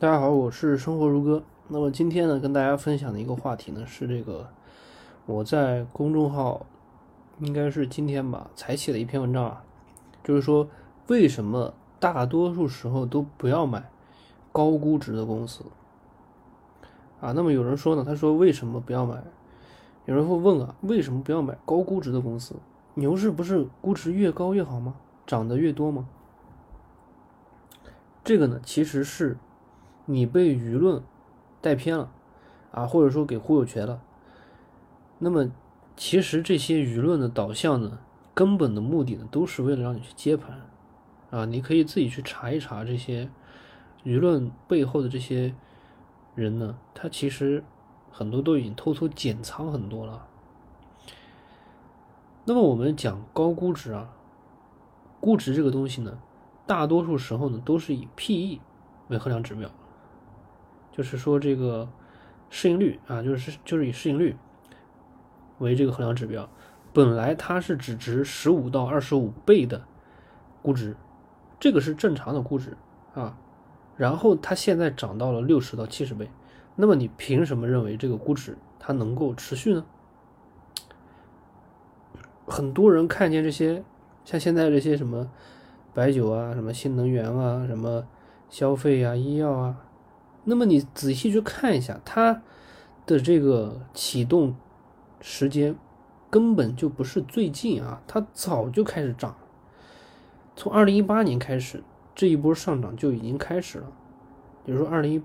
大家好，我是生活如歌。那么今天呢，跟大家分享的一个话题呢，是这个我在公众号应该是今天吧才写的一篇文章啊，就是说为什么大多数时候都不要买高估值的公司啊？那么有人说呢，他说为什么不要买？有人会问啊，为什么不要买高估值的公司？牛市不是估值越高越好吗？涨得越多吗？这个呢，其实是。你被舆论带偏了啊，或者说给忽悠瘸了。那么，其实这些舆论的导向呢，根本的目的呢，都是为了让你去接盘啊。你可以自己去查一查这些舆论背后的这些人呢，他其实很多都已经偷偷减仓很多了。那么我们讲高估值啊，估值这个东西呢，大多数时候呢，都是以 P/E 为衡量指标。就是说，这个市盈率啊，就是就是以市盈率为这个衡量指标。本来它是只值十五到二十五倍的估值，这个是正常的估值啊。然后它现在涨到了六十到七十倍，那么你凭什么认为这个估值它能够持续呢？很多人看见这些，像现在这些什么白酒啊、什么新能源啊、什么消费啊、医药啊。那么你仔细去看一下，它的这个启动时间根本就不是最近啊，它早就开始涨，从二零一八年开始，这一波上涨就已经开始了。比如说二零一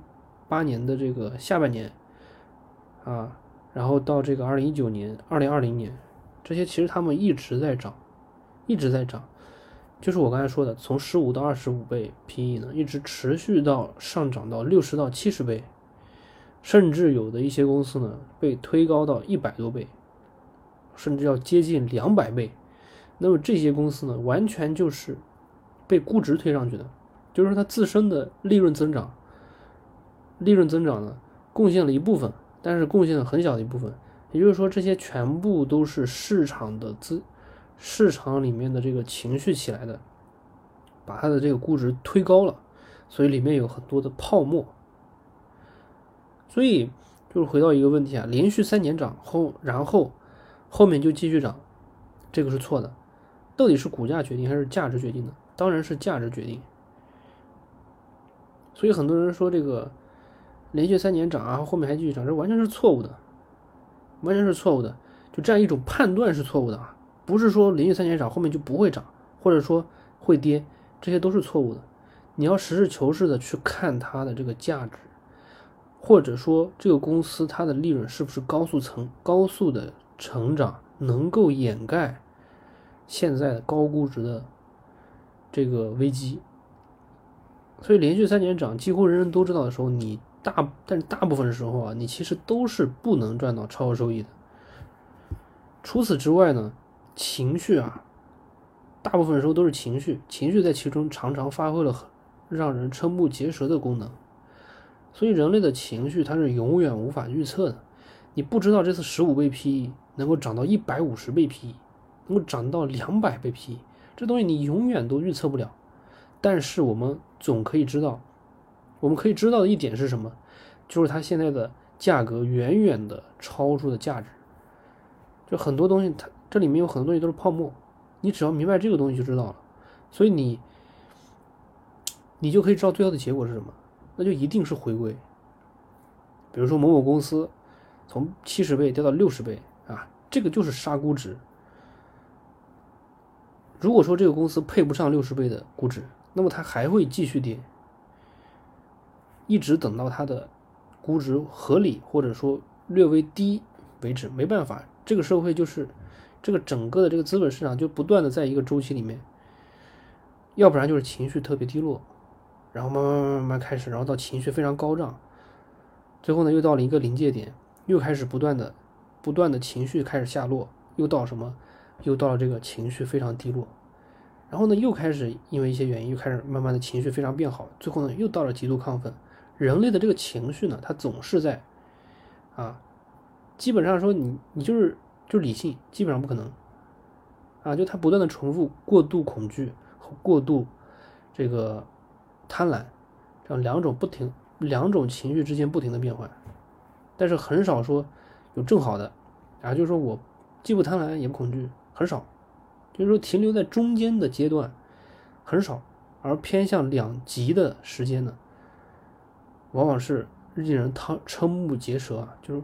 八年的这个下半年啊，然后到这个二零一九年、二零二零年，这些其实他们一直在涨，一直在涨。就是我刚才说的，从十五到二十五倍 PE 呢，一直持续到上涨到六十到七十倍，甚至有的一些公司呢被推高到一百多倍，甚至要接近两百倍。那么这些公司呢，完全就是被估值推上去的，就是说它自身的利润增长，利润增长呢贡献了一部分，但是贡献了很小的一部分。也就是说，这些全部都是市场的资。市场里面的这个情绪起来的，把它的这个估值推高了，所以里面有很多的泡沫。所以就是回到一个问题啊，连续三年涨后，然后后面就继续涨，这个是错的。到底是股价决定还是价值决定的？当然是价值决定。所以很多人说这个连续三年涨啊，后面还继续涨，这完全是错误的，完全是错误的。就这样一种判断是错误的啊。不是说连续三年涨，后面就不会涨，或者说会跌，这些都是错误的。你要实事求是的去看它的这个价值，或者说这个公司它的利润是不是高速成高速的成长，能够掩盖现在的高估值的这个危机。所以连续三年涨，几乎人人都知道的时候，你大但是大部分时候啊，你其实都是不能赚到超额收益的。除此之外呢？情绪啊，大部分时候都是情绪，情绪在其中常常发挥了很让人瞠目结舌的功能。所以人类的情绪它是永远无法预测的。你不知道这次十五倍 PE 能够涨到一百五十倍 PE，能够涨到两百倍 PE，这东西你永远都预测不了。但是我们总可以知道，我们可以知道的一点是什么？就是它现在的价格远远的超出了价值。就很多东西它。这里面有很多东西都是泡沫，你只要明白这个东西就知道了，所以你，你就可以知道最后的结果是什么，那就一定是回归。比如说某某公司从七十倍掉到六十倍啊，这个就是杀估值。如果说这个公司配不上六十倍的估值，那么它还会继续跌，一直等到它的估值合理或者说略微低为止。没办法，这个社会就是。这个整个的这个资本市场就不断的在一个周期里面，要不然就是情绪特别低落，然后慢慢慢慢慢开始，然后到情绪非常高涨，最后呢又到了一个临界点，又开始不断的不断的情绪开始下落，又到什么，又到了这个情绪非常低落，然后呢又开始因为一些原因又开始慢慢的情绪非常变好，最后呢又到了极度亢奋。人类的这个情绪呢，它总是在啊，基本上说你你就是。就理性，基本上不可能，啊，就他不断的重复过度恐惧和过度这个贪婪，这样两种不停两种情绪之间不停的变换，但是很少说有正好的，啊，就是说我既不贪婪也不恐惧，很少，就是说停留在中间的阶段很少，而偏向两极的时间呢，往往是令人瞠瞠目结舌啊，就是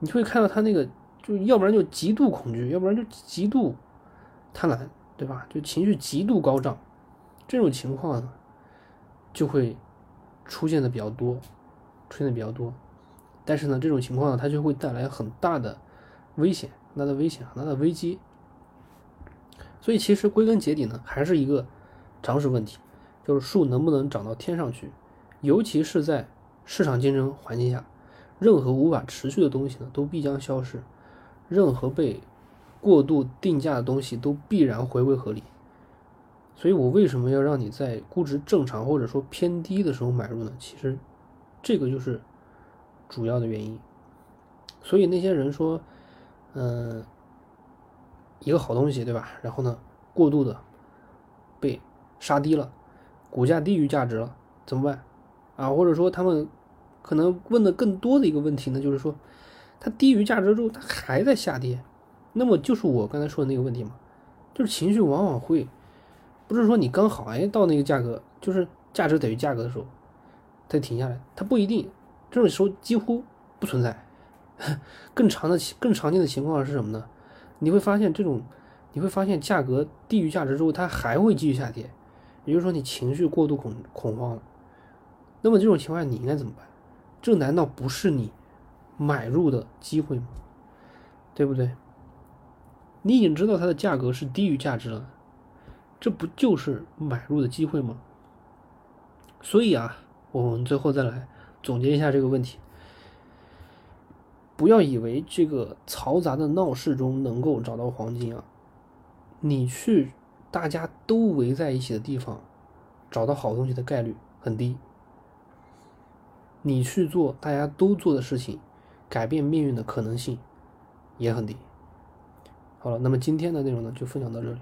你会看到他那个，就要不然就极度恐惧，要不然就极度贪婪，对吧？就情绪极度高涨，这种情况呢，就会。出现的比较多，出现的比较多，但是呢，这种情况呢，它就会带来很大的危险，很大的危险，很大的危机。所以其实归根结底呢，还是一个常识问题，就是树能不能长到天上去？尤其是在市场竞争环境下，任何无法持续的东西呢，都必将消失；任何被过度定价的东西，都必然回归合理。所以我为什么要让你在估值正常或者说偏低的时候买入呢？其实，这个就是主要的原因。所以那些人说，嗯，一个好东西，对吧？然后呢，过度的被杀低了，股价低于价值了，怎么办？啊，或者说他们可能问的更多的一个问题呢，就是说，它低于价值之后，它还在下跌，那么就是我刚才说的那个问题嘛，就是情绪往往会。不是说你刚好哎到那个价格，就是价值等于价格的时候，它停下来，它不一定，这种时候几乎不存在。更长的、更常见的情况是什么呢？你会发现这种，你会发现价格低于价值之后，它还会继续下跌，也就是说你情绪过度恐恐慌了。那么这种情况下你应该怎么办？这难道不是你买入的机会吗？对不对？你已经知道它的价格是低于价值了。这不就是买入的机会吗？所以啊，我们最后再来总结一下这个问题：不要以为这个嘈杂的闹市中能够找到黄金啊！你去大家都围在一起的地方找到好东西的概率很低。你去做大家都做的事情，改变命运的可能性也很低。好了，那么今天的内容呢，就分享到这里。